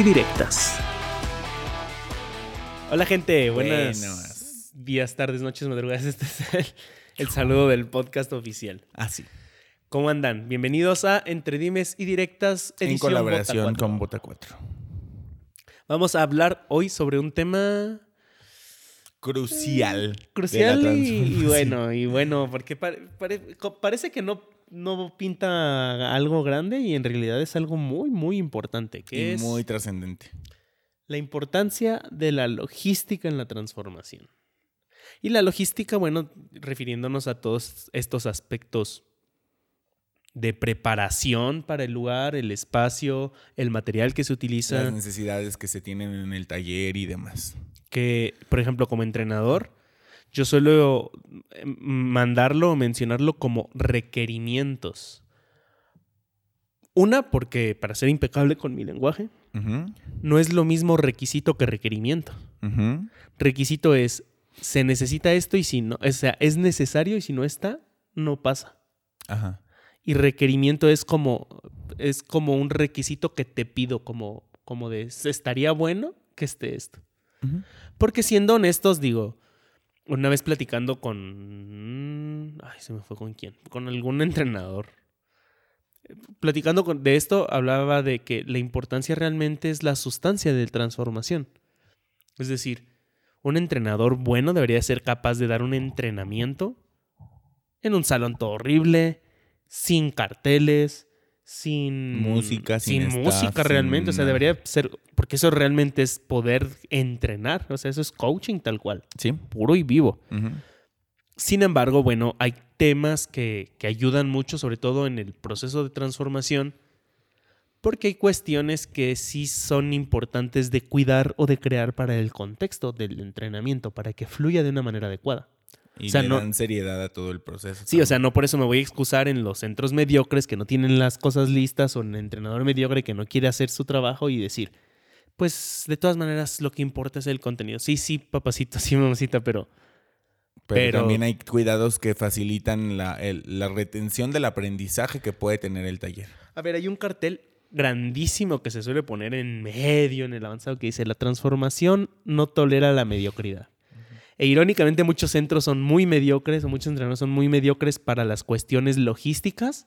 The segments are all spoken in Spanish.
y Directas. Hola gente, buenas días, tardes, noches, madrugadas. Este es el, el saludo del podcast oficial. Así. ¿Cómo andan? Bienvenidos a Entre Dimes y Directas, en edición colaboración Bota 4. con Bota 4. Vamos a hablar hoy sobre un tema Crucial. crucial y, bueno, y bueno, porque pare- pare- co- parece que no, no pinta algo grande y en realidad es algo muy, muy importante, que Y es muy trascendente. la importancia de la logística en la transformación. Y la logística, bueno, refiriéndonos a todos estos aspectos de preparación para el lugar, el espacio, el material que se utiliza. Las necesidades que se tienen en el taller y demás. que, por ejemplo, como entrenador, yo suelo eh, mandarlo o mencionarlo como requerimientos. Una, porque para ser impecable con mi lenguaje, no es lo mismo requisito que requerimiento. Requisito es, se necesita esto y si no, o sea, es necesario y si no está, no pasa. Ajá. Y requerimiento es como, es como un requisito que te pido, como, como de, estaría bueno que esté esto. Porque siendo honestos, digo, una vez platicando con... Ay, se me fue con quién. Con algún entrenador. Platicando con- de esto, hablaba de que la importancia realmente es la sustancia de transformación. Es decir, un entrenador bueno debería ser capaz de dar un entrenamiento en un salón todo horrible, sin carteles, sin Música, sin música realmente. O sea, debería ser, porque eso realmente es poder entrenar. O sea, eso es coaching tal cual, Sí. puro y vivo. Sin embargo, bueno, hay temas que, que ayudan mucho, sobre todo en el proceso de transformación, porque hay cuestiones que sí son importantes de cuidar o de crear para el contexto del entrenamiento, para que fluya de una manera adecuada. Y O sea, le no- dan seriedad a todo el proceso. Sí, o sea, no por eso me voy a excusar en los centros mediocres que no tienen las cosas listas o en el entrenador mediocre que no quiere hacer su trabajo y decir, pues de todas maneras lo que importa es el contenido. Sí, sí, papacito, sí, mamacita, pero pero, pero- también hay cuidados que facilitan la, el- la retención del aprendizaje que puede tener el taller. A ver, hay un cartel grandísimo que se suele poner en medio, en el avanzado, que dice, la transformación no tolera la mediocridad. E irónicamente muchos centros son muy mediocres o muchos entrenadores son muy mediocres para las cuestiones logísticas.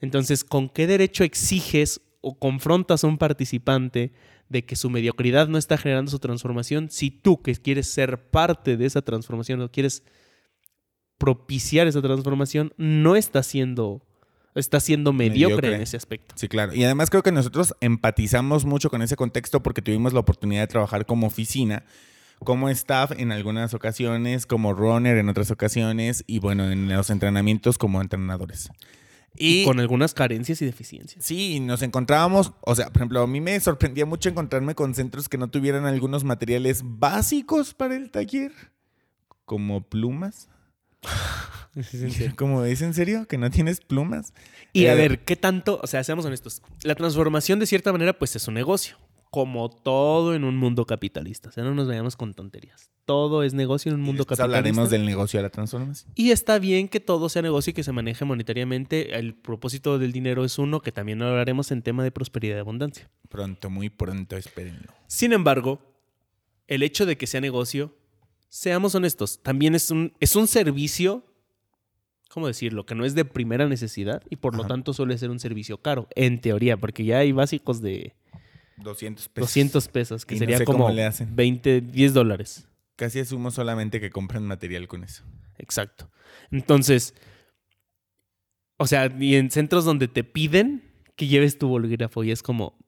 Entonces, ¿con qué derecho exiges o confrontas a un participante de que su mediocridad no está generando su transformación si tú que quieres ser parte de esa transformación o quieres propiciar esa transformación no está siendo está siendo mediocre, Mediocre. en ese aspecto? Sí, claro. Y además creo que nosotros empatizamos mucho con ese contexto porque tuvimos la oportunidad de trabajar como oficina, como staff en algunas ocasiones, como runner en otras ocasiones y bueno, en los entrenamientos como entrenadores. Y Y con algunas carencias y deficiencias. sí, nos encontrábamos, o sea, por ejemplo, a mí me sorprendía mucho encontrarme con centros que no tuvieran algunos materiales básicos para el taller, como plumas. Como ¿es en serio que no tienes plumas? Y a Eh, ver, ¿qué tanto? O sea, seamos honestos. La transformación, de cierta manera, pues es un negocio. Como todo en un mundo capitalista. O sea, no nos vayamos con tonterías. Todo es negocio en un mundo capitalista. hablaremos del negocio de la transformación. Y está bien que todo sea negocio y que se maneje monetariamente. El propósito del dinero es uno, que también hablaremos en tema de prosperidad y abundancia. Pronto, muy pronto, espérenlo. Sin embargo, el hecho de que sea negocio, seamos honestos, también es un, es un servicio, ¿cómo decirlo? Que no es de primera necesidad y por lo tanto suele ser un servicio caro, en teoría, porque ya hay básicos de 200 pesos. 200 pesos, que Y no sería sé como le hacen. 20, 10 dólares. Casi asumo solamente que compran material con eso. Exacto. Entonces, o sea, y en centros donde te piden que lleves tu bolígrafo y es como,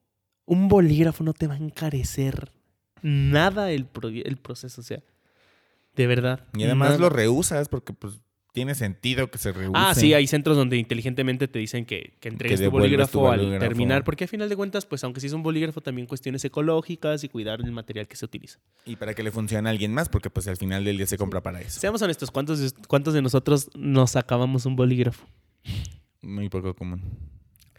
un bolígrafo no te va a encarecer nada el, pro- el proceso, o sea, de verdad. Y además nada. lo reusas porque pues tiene sentido que se reúne. Ah, sí, hay centros donde inteligentemente te dicen que, que entregues tu devuelves bolígrafo, tu al terminar, porque a final de cuentas, pues aunque sí es un bolígrafo, también cuestiones ecológicas y cuidar el material que se utiliza. Y para que le funcione a alguien más, porque pues al final del día se compra para eso. Seamos honestos, ¿cuántos, de- cuántos de nosotros nos acabamos un bolígrafo? Muy poco común.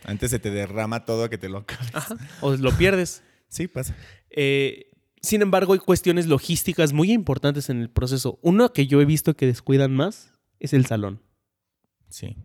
Antes se te derrama todo que te lo acabes. Ajá. O lo pierdes. Sí, pasa. Eh, sin embargo, hay cuestiones logísticas muy importantes en el proceso. Uno que yo he visto que descuidan más es el salón. Sí.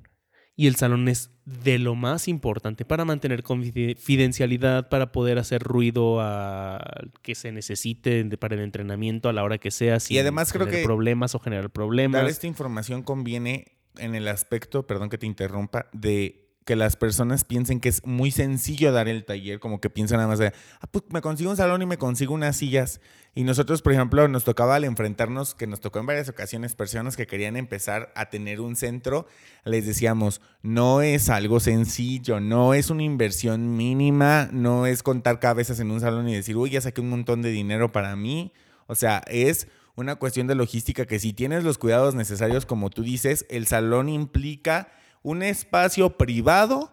Y el salón es de lo más importante para mantener confidencialidad, para poder hacer ruido a que se necesite para el entrenamiento a la hora que sea. sin además creo tener que problemas o generar problemas. Dar esta información conviene en el aspecto, perdón que te interrumpa, de que las personas piensen que es muy sencillo dar el taller, como que piensan nada más de, ah, pues me consigo un salón y me consigo unas sillas. Y nosotros, por ejemplo, nos tocaba al enfrentarnos, que nos tocó en varias ocasiones, personas que querían empezar a tener un centro, les decíamos, no es algo sencillo, no es una inversión mínima, no es contar cabezas en un salón y decir, uy, ya saqué un montón de dinero para mí. O sea, es una cuestión de logística que si tienes los cuidados necesarios, como tú dices, el salón implica un espacio privado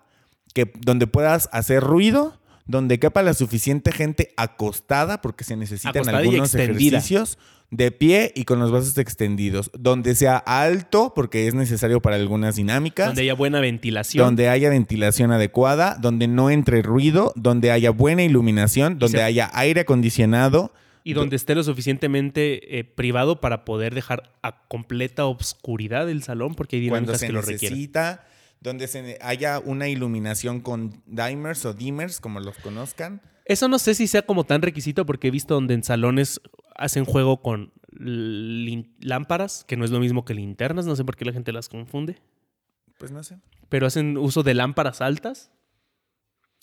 que, donde puedas hacer ruido, donde quepa la suficiente gente acostada, porque se necesitan Acostada algunos ejercicios, de pie y con los brazos extendidos, donde sea alto, porque es necesario para algunas dinámicas, donde haya buena ventilación. donde haya ventilación adecuada, donde no entre ruido, donde haya buena iluminación, donde se- haya aire acondicionado. Y donde esté lo suficientemente eh, privado para poder dejar a completa obscuridad el salón, porque hay dinámicas se que lo requieren. necesita, donde se haya una iluminación con dimers o dimmers, como los conozcan. Eso no sé si sea como tan requisito, porque he visto donde en salones hacen juego con lámparas, que no es lo mismo que linternas, no sé por qué la gente las confunde, Pues no sé. pero hacen uso de lámparas altas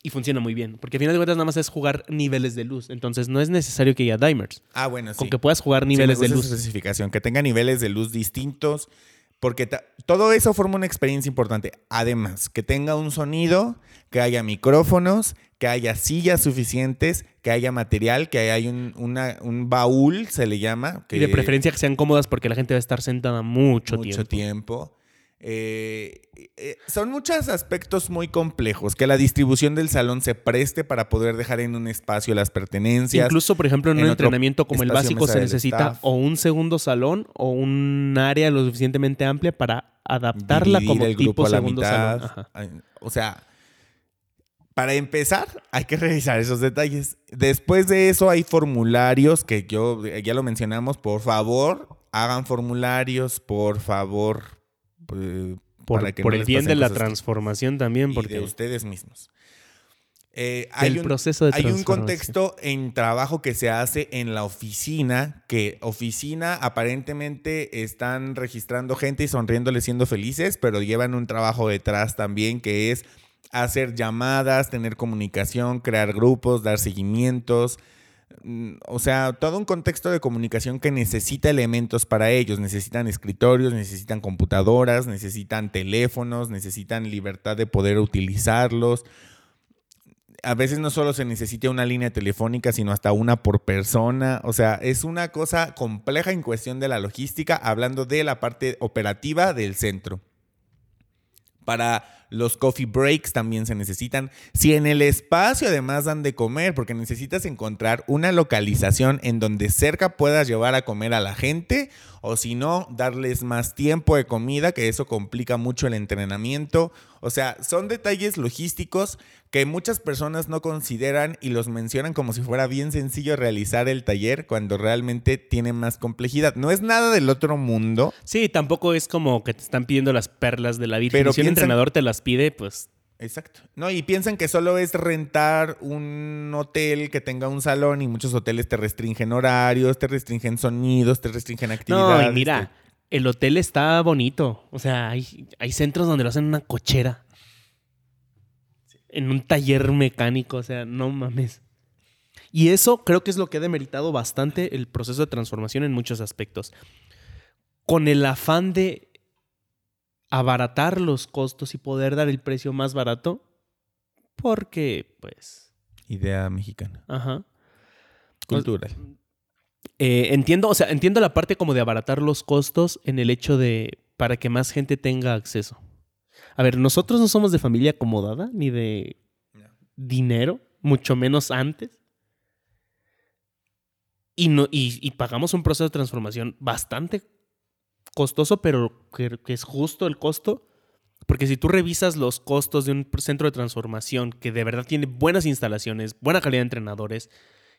y funciona muy bien, porque al final de cuentas nada más es jugar niveles de luz, entonces no es necesario que haya dimers, Ah, bueno, sí. con que puedas jugar Sí, niveles de esa luz. especificación, que tenga niveles de luz distintos, porque todo eso forma una experiencia importante. Además, que tenga un sonido, que haya micrófonos, que haya sillas suficientes, que haya material, que haya un, una- un baúl, se le llama. Que Y de preferencia que sean cómodas porque la gente va a estar sentada mucho, mucho tiempo. tiempo. Eh, eh, son muchos aspectos muy complejos. Que la distribución del salón se preste para poder dejar en un espacio las pertenencias. Incluso, por ejemplo, en, en un entrenamiento como el básico se necesita staff. o un segundo salón o un área lo suficientemente amplia para adaptarla dividir como el grupo tipo a la segundo mitad. salón. Ajá. O sea, para empezar, hay que revisar esos detalles. Después de eso, hay formularios que yo ya lo mencionamos. Por favor, hagan formularios, por favor. Eh, Por, para que por no el bien de la transformación también, y porque de ustedes mismos. Eh, hay un, proceso de hay un contexto en trabajo que se hace en la oficina, que oficina aparentemente están registrando gente y sonriéndole siendo felices, pero llevan un trabajo detrás también que es hacer llamadas, tener comunicación, crear grupos, dar seguimientos. Mm, O sea, todo un contexto de comunicación que necesita elementos para ellos. Necesitan escritorios, necesitan computadoras, necesitan teléfonos, necesitan libertad de poder utilizarlos a veces no solo se necesita una línea telefónica, sino hasta una por persona. O sea, es una cosa compleja en cuestión de la logística, hablando de la parte operativa del centro. Para los coffee breaks también se necesitan. Si en el espacio además dan de comer, porque necesitas encontrar una localización en donde cerca puedas llevar a comer a la gente, o si no, darles más tiempo de comida, que eso complica mucho el entrenamiento. O sea, son detalles logísticos que muchas personas no consideran y los mencionan como si fuera bien sencillo realizar el taller cuando realmente tiene más complejidad. No es nada del otro mundo. Sí, tampoco es como que te están pidiendo las perlas de la Virgen. Pero si un piensan- entrenador te las pide, pues Exacto. No, y piensan que solo es rentar un hotel que tenga un salón y muchos hoteles te restringen horarios, te restringen sonidos, te restringen actividades. No, y mira, el hotel está bonito. O sea, hay, hay centros donde lo hacen en una cochera. En un taller mecánico. O sea, no mames. Y eso creo que es lo que ha demeritado bastante el proceso de transformación en muchos aspectos. Con el afán de abaratar los costos y poder dar el precio más barato. Porque, pues. Idea mexicana. Ajá. Cultural. Eh, entiendo, o sea, entiendo la parte como de abaratar los costos en el hecho de para que más gente tenga acceso. A ver, nosotros no somos de familia acomodada ni de dinero, mucho menos antes. Y, no, y, y pagamos un proceso de transformación bastante costoso, pero que, que es justo el costo. Porque si tú revisas los costos de un centro de transformación que de verdad tiene buenas instalaciones, buena calidad de entrenadores,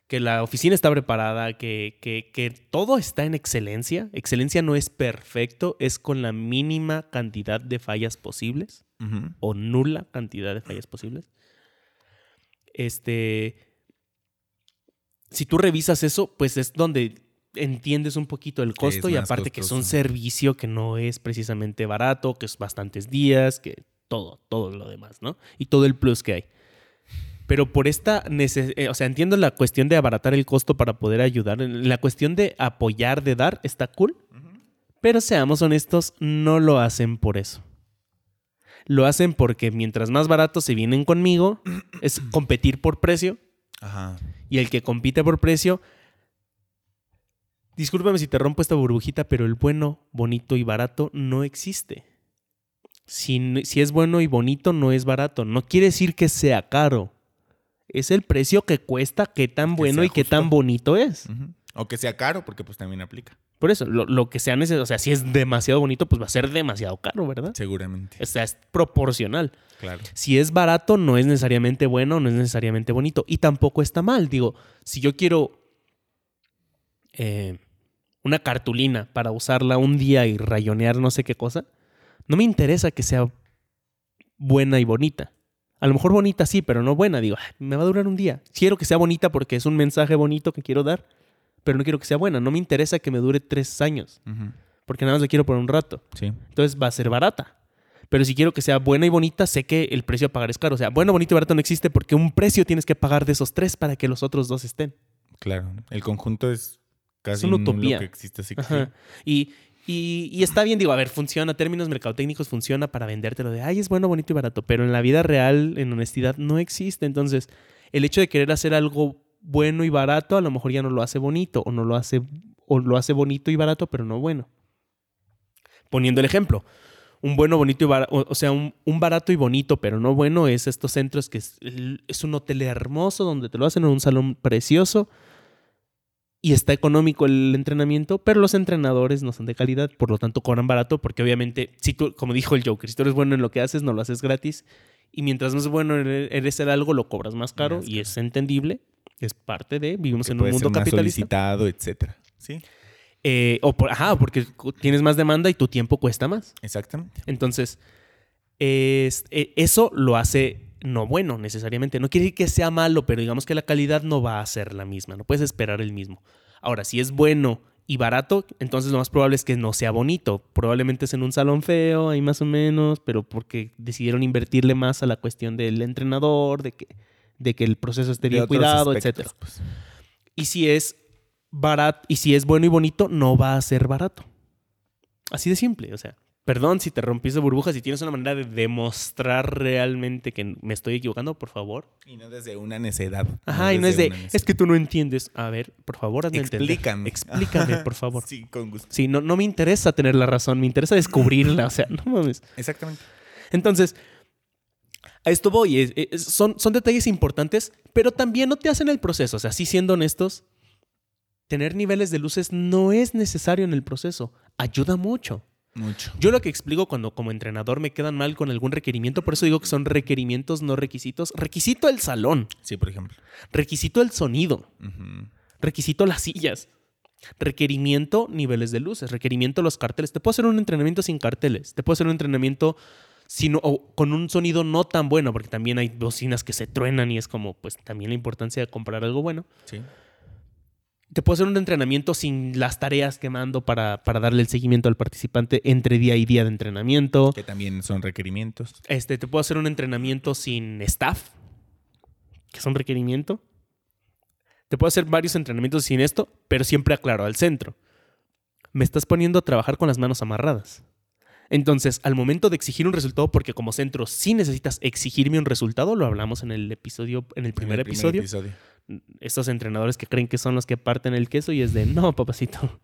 que la oficina está preparada, que, que, que, todo está en excelencia. Excelencia no es perfecto, es con la mínima cantidad de fallas posibles o nula cantidad de fallas posibles. Este, si tú revisas eso, pues es donde entiendes un poquito el costo y aparte que es un servicio que no es precisamente barato, que es bastantes días, que todo, todo lo demás, ¿no? Y todo el plus que hay. Pero por esta necesidad, o sea, entiendo la cuestión de abaratar el costo para poder ayudar, la cuestión de apoyar, de dar, está cool, pero seamos honestos, no lo hacen por eso. Lo hacen porque mientras más barato se vienen conmigo, es competir por precio Ajá. y el que compite por precio. Discúlpame si te rompo esta burbujita, pero el bueno, bonito y barato no existe. Si, si es bueno y bonito, no es barato. No quiere decir que sea caro. Es el precio que cuesta, qué tan bueno y qué tan bonito es. O que sea caro, porque pues también aplica. Por eso, lo, lo que sea necesario, o sea, si es demasiado bonito, pues va a ser demasiado caro, ¿verdad? Seguramente. O sea, es proporcional. Claro. Si es barato, no es necesariamente bueno, no es necesariamente bonito. Y tampoco está mal. Digo, si yo quiero eh, una cartulina para usarla un día y rayonear no sé qué cosa, no me interesa que sea buena y bonita. A lo mejor bonita sí, pero no buena. Digo, "Ay, me va a durar un día. Quiero que sea bonita porque es un mensaje bonito que quiero dar, pero no quiero que sea buena. No me interesa que me dure tres años, porque nada más la quiero por un rato. Sí. Entonces va a ser barata. Pero si quiero que sea buena y bonita, sé que el precio a pagar es caro. O sea, bueno, bonito y barato no existe porque un precio tienes que pagar de esos tres para que los otros dos estén. Claro. El conjunto es casi una nulo utopía. que existe así que sí. Y, y, y está bien, digo, a ver, funciona, términos mercadotécnicos funciona para vendértelo de, ay, es bueno, bonito y barato, pero en la vida real, en honestidad, no existe. Entonces, el hecho de querer hacer algo bueno y barato, a lo mejor ya no lo hace bonito, o no lo hace, o lo hace bonito y barato, pero no bueno. Poniendo el ejemplo, un bueno, bonito y barato, o, sea, un, un barato y bonito, pero no bueno, es estos centros que es, es un hotel hermoso donde te lo hacen en un salón precioso y está económico el entrenamiento, pero los entrenadores no son de calidad, por lo tanto cobran barato, porque obviamente, si tú, como dijo el Joker, si tú eres bueno en lo que haces, no lo haces gratis, y mientras más bueno eres en algo, lo cobras más caro, Más y es entendible, es parte de, vivimos en un puede ser mundo más capitalista. solicitado, etcétera. Sí, Eh, o por, ajá, porque tienes más demanda y tu tiempo cuesta más. exactamente. Entonces, es- eh, eso lo hace no bueno necesariamente. No quiere decir que sea malo, pero digamos que la calidad no va a ser la misma. No puedes esperar el mismo. Ahora, si es bueno y barato, entonces lo más probable es que no sea bonito. Probablemente es en un salón feo, ahí más o menos, pero porque decidieron invertirle más a la cuestión del entrenador, de que, de que el proceso esté bien cuidado, etcétera. pues. Y si es barato, y si es bueno y bonito, no va a ser barato. Así de simple, o sea. Perdón si te rompí esa burbuja, si tienes una manera de demostrar realmente que me estoy equivocando, por favor. Y no desde una necedad. Ajá, y no es de, es que tú no entiendes. A ver, por favor, hazme entender. Explícame. Explícame, por favor. Sí, con gusto. Sí, no, no me interesa tener la razón, me interesa descubrirla, o sea, no mames. Exactamente. Entonces, a esto voy. son, son detalles importantes, pero también no te hacen el proceso. O sea, sí siendo honestos, tener niveles de luces no es necesario en el proceso. Ayuda mucho. Mucho. Yo lo que explico cuando como entrenador me quedan mal con algún requerimiento, por eso digo que son requerimientos, no requisitos. Requisito el salón, Sí, por ejemplo. requisito el sonido, requisito las sillas, requerimiento niveles de luces, requerimiento los carteles. Te puedo hacer un entrenamiento sin carteles, te puedo hacer un entrenamiento sin, o con un sonido no tan bueno, porque también hay bocinas que se truenan y es como, pues también la importancia de comprar algo bueno. Sí. Te puedo hacer un entrenamiento sin las tareas que mando para, para darle el seguimiento al participante entre día y día de entrenamiento. Que también son requerimientos. Este, te puedo hacer un entrenamiento sin staff, que es un requerimiento. Te puedo hacer varios entrenamientos sin esto, pero siempre aclaro al centro. Me estás poniendo a trabajar con las manos amarradas. Entonces, al momento de exigir un resultado, porque como centro sí necesitas exigirme un resultado, lo hablamos en el episodio, en el primer, En el episodio. Estos entrenadores que creen que son los que parten el queso y es de, no, papacito.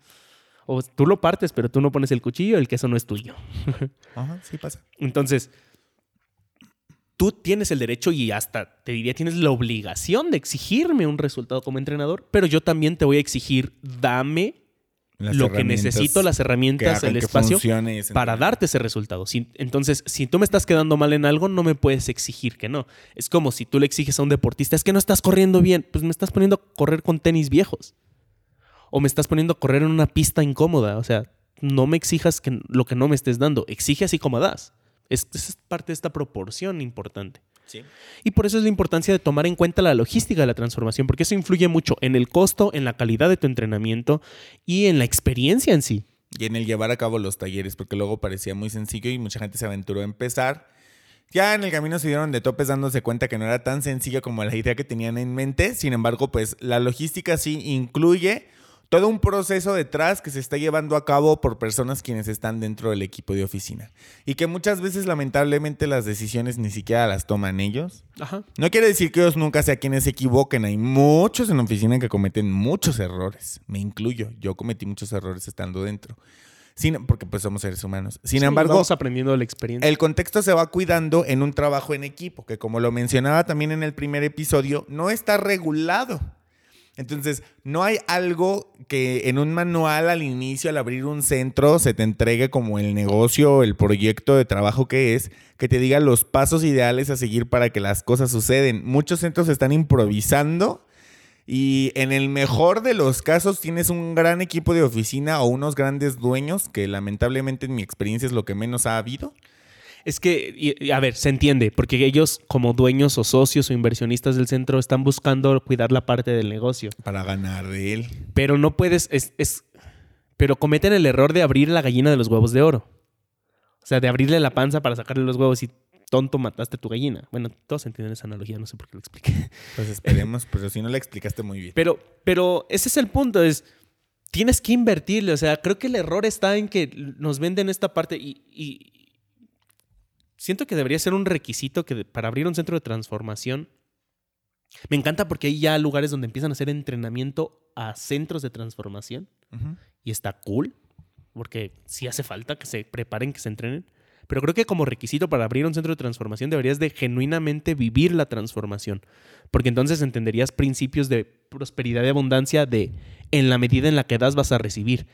O tú lo partes, pero tú no pones el cuchillo, el queso no es tuyo. Ajá, sí pasa. Entonces, tú tienes el derecho y hasta te diría tienes la obligación de exigirme un resultado como entrenador, pero yo también te voy a exigir, dame Las lo que necesito, las herramientas, el espacio para darte ese resultado. Si- entonces, si tú me estás quedando mal en algo, no me puedes exigir que no. Es como si tú le exiges a un deportista, es que no estás corriendo bien, pues me estás poniendo a correr con tenis viejos. O me estás poniendo a correr en una pista incómoda. O sea, no me exijas que, lo que no me estés dando. Exige así como das. Es, es parte de esta proporción importante. Sí. Y por eso es la importancia de tomar en cuenta la logística de la transformación, porque eso influye mucho en el costo, en la calidad de tu entrenamiento y en la experiencia en sí. Y en el llevar a cabo los talleres, porque luego parecía muy sencillo y mucha gente se aventuró a empezar. Ya en el camino se dieron de topes dándose cuenta que no era tan sencillo como la idea que tenían en mente. Sin embargo, pues la logística sí incluye todo un proceso detrás que se está llevando a cabo por personas quienes están dentro del equipo de oficina. Y que muchas veces lamentablemente las decisiones ni siquiera las toman ellos. Ajá. No quiere decir que ellos nunca sea quienes se equivoquen. Hay muchos en la oficina que cometen muchos errores. Me incluyo. Yo cometí muchos errores estando dentro. Sin, porque pues somos seres humanos. Sin Sí, embargo, vamos aprendiendo de la experiencia. el contexto se va cuidando en un trabajo en equipo, que como lo mencionaba también en el primer episodio, no está regulado. Entonces, no hay algo que en un manual al inicio, al abrir un centro, se te entregue como el negocio, el proyecto de trabajo que es, que te diga los pasos ideales a seguir para que las cosas suceden. Muchos centros están improvisando y en el mejor de los casos tienes un gran equipo de oficina o unos grandes dueños, que lamentablemente en mi experiencia es lo que menos ha habido. Es que, y- y, a ver, se entiende, porque ellos como dueños o socios o inversionistas del centro están buscando cuidar la parte del negocio. para ganar de él. Pero no puedes, es, es- pero cometen el error de abrir la gallina de los huevos de oro. O sea, de abrirle la panza para sacarle los huevos y tonto mataste tu gallina. Bueno, todos entienden esa analogía, no sé por qué lo expliqué. Pues esperemos, pero si no la explicaste muy bien. Pero, pero ese es el punto, es tienes que invertirle. O sea, creo que el error está en que nos venden esta parte y, y siento que debería ser un requisito que para abrir un centro de transformación. Me encanta porque hay ya lugares donde empiezan a hacer entrenamiento a centros de transformación y está cool, porque sí hace falta que se preparen, que se entrenen. Pero creo que como requisito para abrir un centro de transformación deberías de genuinamente vivir la transformación, porque entonces entenderías principios de prosperidad y abundancia de en la medida en la que das vas a recibir.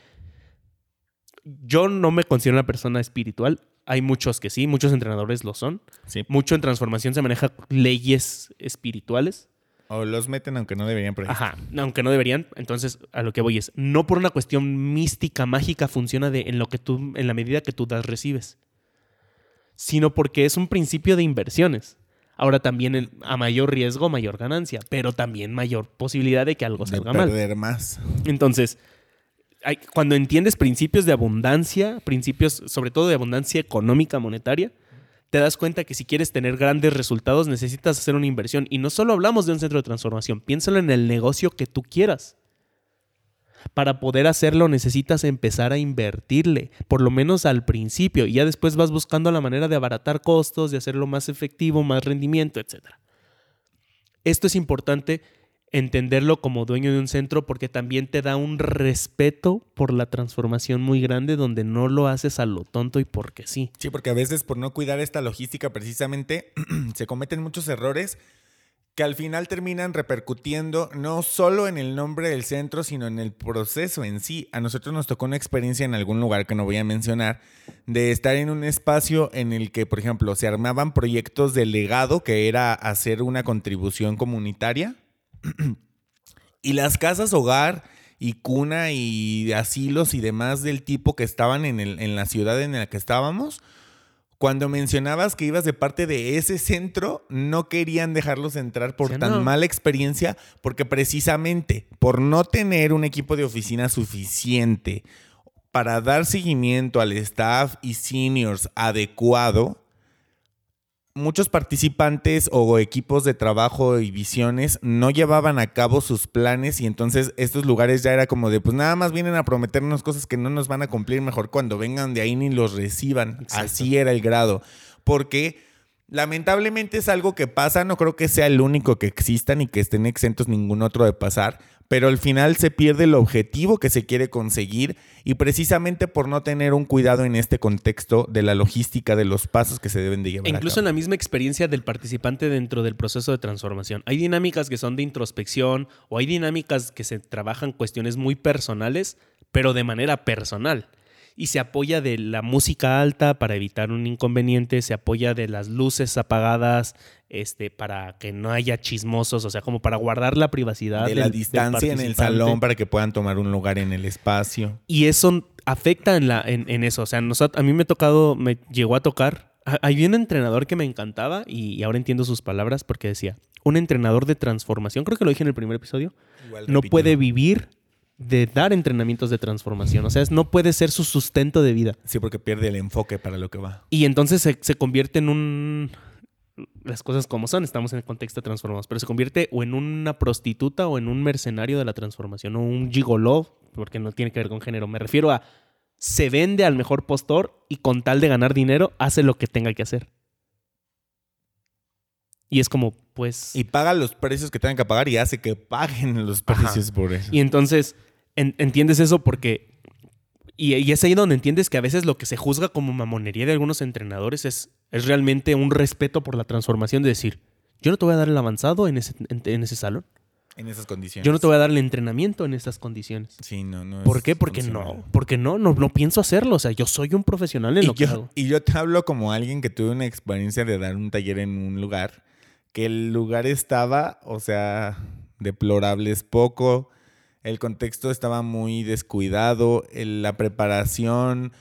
Yo no me considero una persona espiritual, hay muchos que sí, muchos entrenadores lo son. Sí. Mucho en transformación se maneja leyes espirituales. O los meten aunque no deberían, ahí Ajá, aunque no deberían. Entonces, a lo que voy es, no por una cuestión mística, mágica, funciona de en lo que tú, en la medida que tú das, recibes. Sino porque es un principio de inversiones. Ahora también el- a mayor riesgo, mayor ganancia, pero también mayor posibilidad de que algo de salga mal. perder más. Entonces, cuando entiendes principios de abundancia, principios sobre todo de abundancia económica, monetaria, te das cuenta que si quieres tener grandes resultados necesitas hacer una inversión. Y no solo hablamos de un centro de transformación, piénsalo en el negocio que tú quieras. Para poder hacerlo necesitas empezar a invertirle, por lo menos al principio, y ya después vas buscando la manera de abaratar costos, de hacerlo más efectivo, más rendimiento, etc. Esto es importante entenderlo como dueño de un centro porque también te da un respeto por la transformación muy grande donde no lo haces a lo tonto y porque sí. Sí, porque a veces por no cuidar esta logística precisamente se cometen muchos errores que al final terminan repercutiendo no solo en el nombre del centro, sino en el proceso en sí. A nosotros nos tocó una experiencia en algún lugar que no voy a mencionar, de estar en un espacio en el que, por ejemplo, se armaban proyectos de legado, que era hacer una contribución comunitaria, y las casas hogar y cuna y asilos y demás del tipo que estaban en, el- en la ciudad en la que estábamos, cuando mencionabas que ibas de parte de ese centro, no querían dejarlos entrar por Sí, tan no. mala experiencia, porque precisamente por no tener un equipo de oficina suficiente para dar seguimiento al staff y seniors adecuado, muchos participantes o equipos de trabajo y visiones no llevaban a cabo sus planes y entonces estos lugares ya era como de pues nada más vienen a prometernos cosas que no nos van a cumplir mejor cuando vengan de ahí ni los reciban. Exacto. Así era el grado. Porque Lamentablemente es algo que pasa, no creo que sea el único que existan y que estén exentos ningún otro de pasar, pero al final se pierde el objetivo que se quiere conseguir y precisamente por no tener un cuidado en este contexto de la logística de los pasos que se deben de llevar. Incluso en la misma experiencia del participante dentro del proceso de transformación. Hay dinámicas que son de introspección o hay dinámicas que se trabajan cuestiones muy personales, pero de manera personal y se apoya de la música alta para evitar un inconveniente, se apoya de las luces apagadas este, para que no haya chismosos, o sea, como para guardar la privacidad. De la distancia en el salón para que puedan tomar un lugar en el espacio. Y eso afecta en, la, en, eso, o sea, a mí me ha tocado, me llegó a tocar, hay un entrenador que me encantaba y ahora entiendo sus palabras porque decía, un entrenador de transformación, creo que lo dije en el primer episodio, no puede vivir de dar entrenamientos de transformación. O sea, no puede ser su sustento de vida. Sí, porque pierde el enfoque para lo que va. Y entonces se, convierte en un... Las cosas como son, estamos en el contexto de transformados, pero se convierte o en una prostituta o en un mercenario de la transformación, o un gigoló, porque no tiene que ver con género. Me refiero a se vende al mejor postor y con tal de ganar dinero hace lo que tenga que hacer. Y es como, pues... Y paga los precios que tengan que pagar y hace que paguen los precios por eso. Y entonces entiendes eso porque... Y, es ahí donde entiendes que a veces lo que se juzga como mamonería de algunos entrenadores es, es realmente un respeto por la transformación de decir, yo no te voy a dar el avanzado en ese, en, ese salón. En esas condiciones. Yo no te voy a dar el entrenamiento en esas condiciones. Sí, no, no. ¿Por qué? Porque no. Porque no, no, no pienso hacerlo. O sea, yo soy un profesional en lo que hago. Y yo te hablo como alguien que tuve una experiencia de dar un taller en un lugar que el lugar estaba, o sea, deplorable es poco, el contexto estaba muy descuidado, la preparación,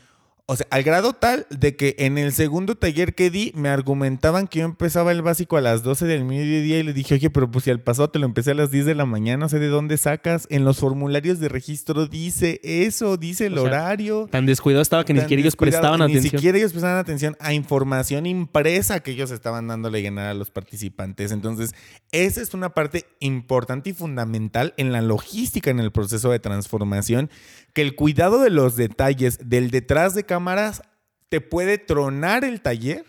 o sea, al grado tal de que en el segundo taller que di me argumentaban que yo empezaba el básico a las 12 del mediodía y le dije, oye, pero pues si al pasado te lo empecé a las 10 de la mañana, no sé de dónde sacas. En los formularios de registro dice eso, dice el horario. Tan descuidado estaba que ni siquiera ellos prestaban atención. Ni siquiera ellos prestaban atención a información impresa que ellos estaban dándole a llenar a los participantes. Entonces, esa es una parte importante y fundamental en la logística en el proceso de transformación que el cuidado de los detalles del detrás de cámaras te puede tronar el taller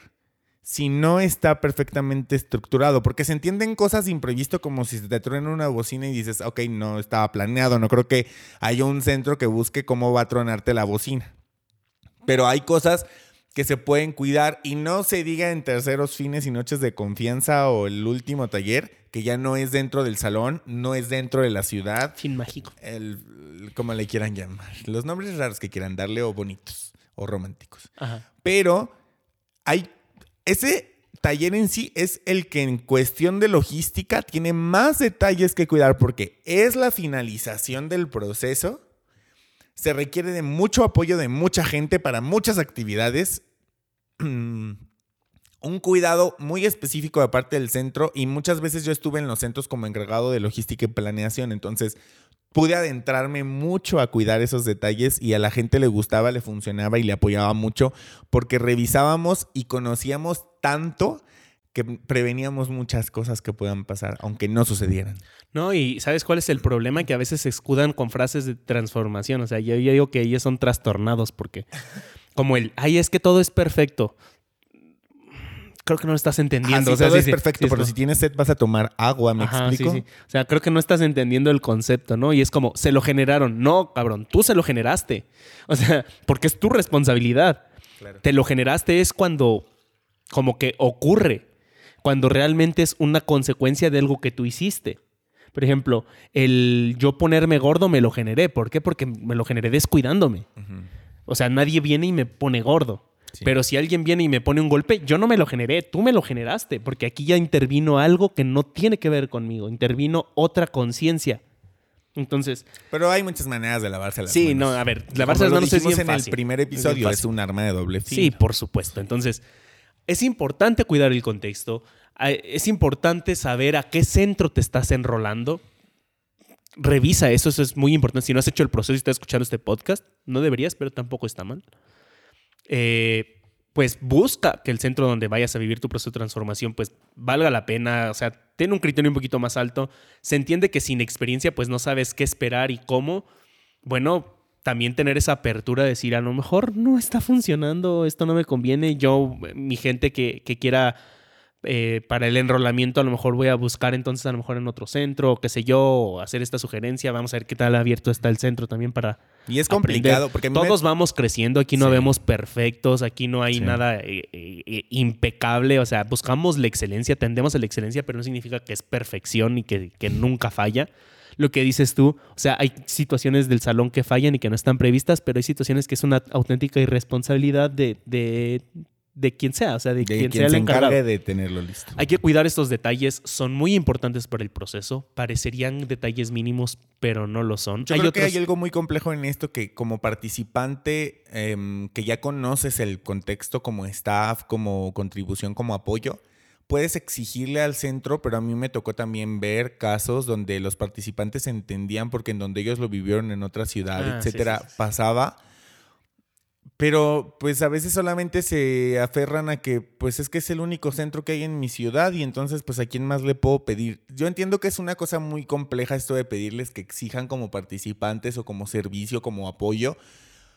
si no está perfectamente estructurado, porque se entienden cosas imprevisto como si se te truena una bocina y dices, ok, no estaba planeado, no creo que haya un centro que busque cómo va a tronarte la bocina. Pero hay cosas que se pueden cuidar y no se diga en terceros fines y noches de confianza o el último taller, que ya no es dentro del salón, no es dentro de la ciudad. Fin mágico. El, como le quieran llamar. Los nombres raros que quieran darle o bonitos o románticos. Pero hay ese taller en sí es el que en cuestión de logística tiene más detalles que cuidar porque es la finalización del proceso se requiere de mucho apoyo de mucha gente para muchas actividades. un cuidado muy específico de parte del centro y muchas veces yo estuve en los centros como encargado de logística y planeación, entonces pude adentrarme mucho a cuidar esos detalles y a la gente le gustaba, le funcionaba y le apoyaba mucho porque revisábamos y conocíamos tanto que preveníamos muchas cosas que puedan pasar, aunque no sucedieran. No, y ¿sabes cuál es el problema? Que a veces se escudan con frases de transformación. O sea, yo, digo que ellos son trastornados porque, como el, ay, es que todo es perfecto. Creo que no lo estás entendiendo. Ah, o sea, todo es perfecto, pero si tienes sed vas a tomar agua, ¿me explico? O sea, creo que no estás entendiendo el concepto, ¿no? Y es como, se lo generaron. No, cabrón, tú se lo generaste. O sea, porque es tu responsabilidad. Te lo generaste es cuando como que ocurre cuando realmente es una consecuencia de algo que tú hiciste. Por ejemplo, el yo ponerme gordo me lo generé. ¿Por qué? Porque me lo generé descuidándome. O sea, nadie viene y me pone gordo. Pero si alguien viene y me pone un golpe, yo no me lo generé, tú me lo generaste, porque aquí ya intervino algo que no tiene que ver conmigo, intervino otra conciencia. Entonces. Pero hay muchas maneras de lavarse las manos. Sí, no, a ver, lavarse las manos es bien en el primer episodio, es, un arma de doble filo. Sí, por supuesto. Entonces, es importante cuidar el contexto, es importante saber a qué centro te estás enrolando. Revisa eso, eso es muy importante. Si no has hecho el proceso y estás escuchando este podcast, no deberías, pero tampoco está mal. Eh, pues busca que el centro donde vayas a vivir tu proceso de transformación pues valga la pena, o sea, tiene un criterio un poquito más alto. Se entiende que sin experiencia pues no sabes qué esperar y cómo. Bueno, también tener esa apertura de decir, a lo mejor no está funcionando, esto no me conviene, yo, mi gente que, quiera eh, para el enrolamiento a lo mejor voy a buscar entonces a lo mejor en otro centro, o qué sé yo, o hacer esta sugerencia, vamos a ver qué tal abierto está el centro también para... Y es complicado porque todos vamos creciendo, aquí no vemos perfectos, aquí no hay nada eh, eh, impecable, o sea, buscamos la excelencia, tendemos a la excelencia, pero no significa que es perfección y que, nunca falla. Lo que dices tú. O sea, hay situaciones del salón que fallan y que no están previstas, pero hay situaciones que es una auténtica irresponsabilidad de, de de quien sea, o sea, de, quien, sea el encargue de tenerlo listo. Hay que cuidar estos detalles, son muy importantes para el proceso, parecerían detalles mínimos, pero no lo son. Yo creo que hay algo muy complejo en esto que como participante em, que ya conoces el contexto como staff, como contribución, como apoyo, puedes exigirle al centro, pero a mí me tocó también ver casos donde los participantes entendían porque en donde ellos lo vivieron en otra ciudad, ah, etcétera, pasaba pero pues a veces solamente se aferran a que pues es que es el único centro que hay en mi ciudad y entonces pues a quién más le puedo pedir. Yo entiendo que es una cosa muy compleja esto de pedirles que exijan como participantes o como servicio, como apoyo,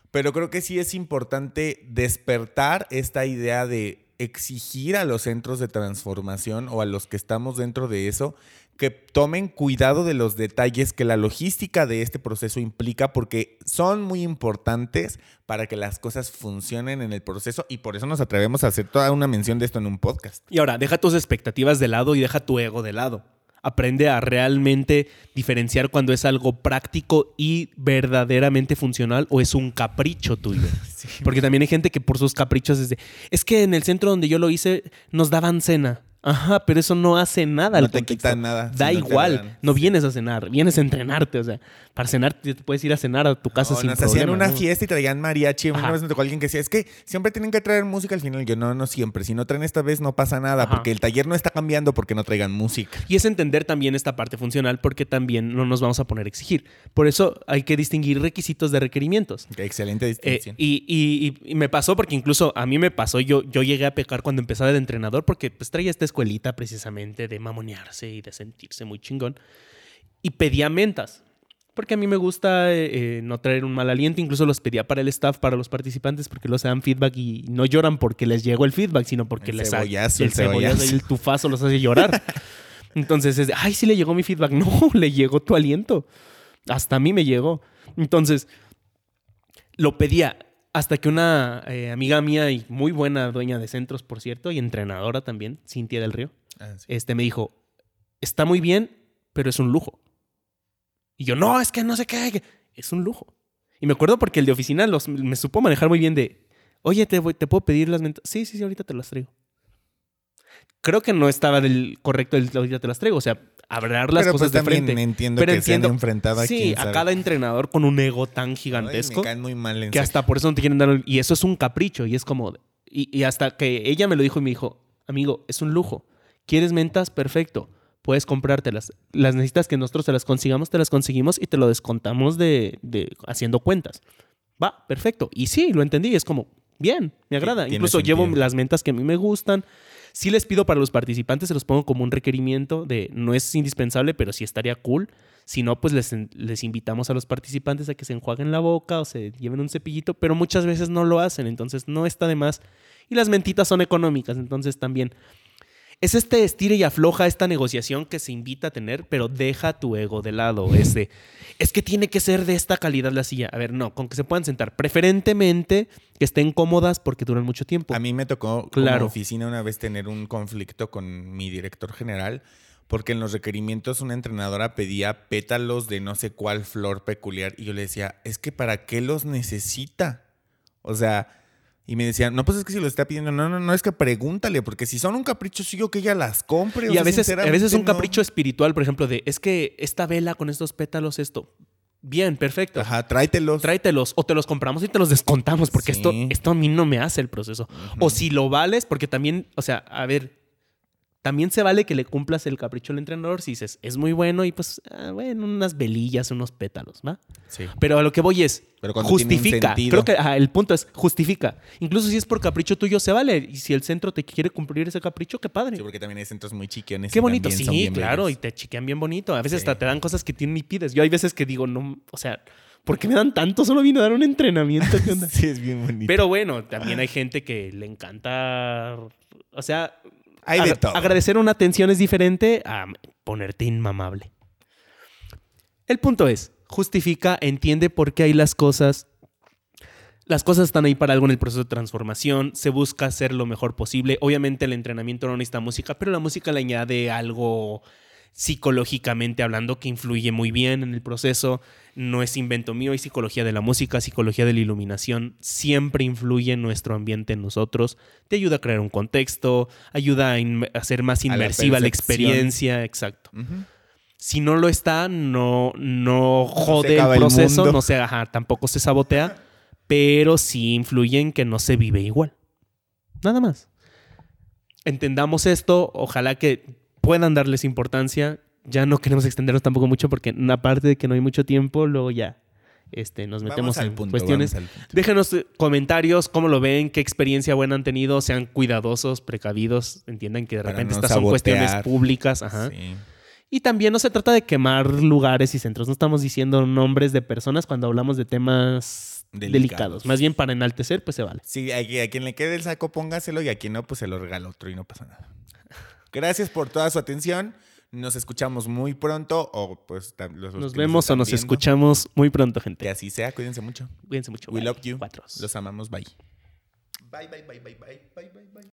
pero creo que sí es importante despertar esta idea de exigir a los centros de transformación o a los que estamos dentro de eso que tomen cuidado de los detalles que la logística de este proceso implica porque son muy importantes para que las cosas funcionen en el proceso y por eso nos atrevemos a hacer toda una mención de esto en un podcast. Y ahora, deja tus expectativas de lado y deja tu ego de lado. Aprende a realmente diferenciar cuando es algo práctico y verdaderamente funcional o es un capricho tuyo. Porque también hay gente que por sus caprichos es de, es que en el centro donde yo lo hice nos daban cena. Ajá, pero eso no hace nada. No te quita nada. Da igual. No vienes a cenar, vienes a entrenarte. O sea, para cenar te puedes ir a cenar a tu casa no, sin nos hacían una fiesta y traían mariachi. Una vez me tocó alguien que decía, es que siempre tienen que traer música al final. Yo, no, no siempre. Si no traen esta vez no pasa nada porque el taller no está cambiando porque no traigan música. Y es entender también esta parte funcional porque también no nos vamos a poner a exigir. Por eso hay que distinguir requisitos de requerimientos. Excelente distinción. Eh, y, y, me pasó porque incluso a mí me pasó, yo, yo llegué a pecar cuando empezaba de entrenador porque pues traía esta escuelita precisamente de mamonearse y de sentirse muy chingón. Y pedía mentas. Porque a mí me gusta eh, eh, no traer un mal aliento. Incluso los pedía para el staff, para los participantes, porque los dan feedback y no lloran porque les llegó el feedback, sino porque les cebollazo, el, cebollazo, y el tufazo los hace llorar. Entonces es de, ay, sí le llegó mi feedback. No, le llegó tu aliento. Hasta a mí me llegó. Entonces, lo pedía hasta que una eh, amiga mía y muy buena dueña de centros, por cierto, y entrenadora también, Cintia del Río, ah, este, me dijo, está muy bien, pero es un lujo. Y yo, no, es que no sé qué, es un lujo. Y me acuerdo porque el de oficina los, me supo manejar muy bien de, oye, ¿te, te puedo pedir las mentas? Sí, sí, sí, ahorita te las traigo. Creo que no estaba del correcto el ahorita te las traigo. O sea, hablar las cosas pues de frente. Entiendo pero que entiendo, se han enfrentado a Sí, a cada entrenador con un ego tan gigantesco. me caen muy mal en que hasta por eso no te quieren dar. Y eso es un capricho. Y es como. Y, hasta que ella me lo dijo y me dijo, amigo, es un lujo. ¿Quieres mentas? Perfecto. Puedes comprártelas. Las necesitas que nosotros te las consigamos, te las conseguimos y te lo descontamos de, de haciendo cuentas. Va, perfecto. Y sí, lo entendí. Es como, bien, me agrada. Incluso llevo las mentas que a mí me gustan. Sí les pido para los participantes, se los pongo como un requerimiento de no es indispensable, pero sí estaría cool. Si no, pues les, les invitamos a los participantes a que se enjuaguen la boca o se lleven un cepillito, pero muchas veces no lo hacen, entonces no está de más. Y las mentitas son económicas, entonces también es este estire y afloja, esta negociación que se invita a tener, pero deja tu ego de lado. Ese, es que tiene que ser de esta calidad la silla. A ver, no, con que se puedan sentar. Preferentemente que estén cómodas porque duran mucho tiempo. A mí me tocó claro. como oficina una vez tener un conflicto con mi director general porque en los requerimientos una entrenadora pedía pétalos de no sé cuál flor peculiar y yo le decía, es que ¿para qué los necesita? O sea, y me decían, no, pues es que si lo está pidiendo, no, no, no, es que pregúntale, porque si son un capricho suyo, que ella las compre. Y a, veces, a veces un capricho espiritual, por ejemplo, de, es que esta vela con estos pétalos, esto. Bien, perfecto. Ajá, tráetelos. Tráetelos. O te los compramos y te los descontamos, porque esto, esto a mí no me hace el proceso. O si lo vales, porque también, o sea, a ver, también se vale que le cumplas el capricho al entrenador si dices, es muy bueno y pues, ah, bueno, unas velillas, unos pétalos, ¿va? Sí. Pero a lo que voy es, justifica. Creo que el punto es, justifica. Incluso si es por capricho tuyo, se vale. Y si el centro te quiere cumplir ese capricho, qué padre. Sí, porque también hay centros muy chiquiones. Qué bonito, sí, claro, y te chiquean bien bonito. A veces hasta te dan cosas que tienen ni pides. Yo hay veces que digo, no, o sea... ¿Por qué me dan tanto? Solo vino a dar un entrenamiento. sí, es bien bonito. Pero bueno, también hay gente que le encanta. O sea, Hay de Agra- todo. Agradecer una atención es diferente a ponerte inmamable. El punto es, justifica, entiende por qué hay las cosas. Las cosas están ahí para algo en el proceso de transformación. Se busca hacer lo mejor posible. Obviamente el entrenamiento no necesita música, pero la música le añade algo psicológicamente hablando que influye muy bien en el proceso. No es invento mío, hay psicología de la música, psicología de la iluminación. Siempre influye en nuestro ambiente, en nosotros. Te ayuda a crear un contexto, ayuda a, hacer más la inmersiva la, experiencia. Exacto. Si no lo está, no, no jode el proceso, no se, ajá, tampoco se sabotea, pero sí influye en que no se vive igual. Nada más. Entendamos esto, ojalá que puedan darles importancia. Ya no queremos extendernos tampoco mucho porque aparte de que no hay mucho tiempo, luego ya este, nos metemos en punto, cuestiones. Déjenos eh, comentarios, cómo lo ven, qué experiencia buena han tenido, sean cuidadosos, precavidos, entiendan que de Para repente no estas son cuestiones públicas. Ajá. Sí. Y también no se trata de quemar lugares y centros. No estamos diciendo nombres de personas cuando hablamos de temas delicados. Delicados. Más bien para enaltecer, pues se vale. Sí, a quien le quede el saco, póngaselo y a quien no, pues se lo regala otro y no pasa nada. Gracias por toda su atención. Nos escuchamos muy pronto o pues los, los Nos que vemos o nos viendo. escuchamos muy pronto, Que gente. así sea, cuídense mucho. Cuídense mucho. We Bye. love you. Cuatros. Los amamos. Bye. Bye, bye, bye, bye, bye, bye, bye, bye.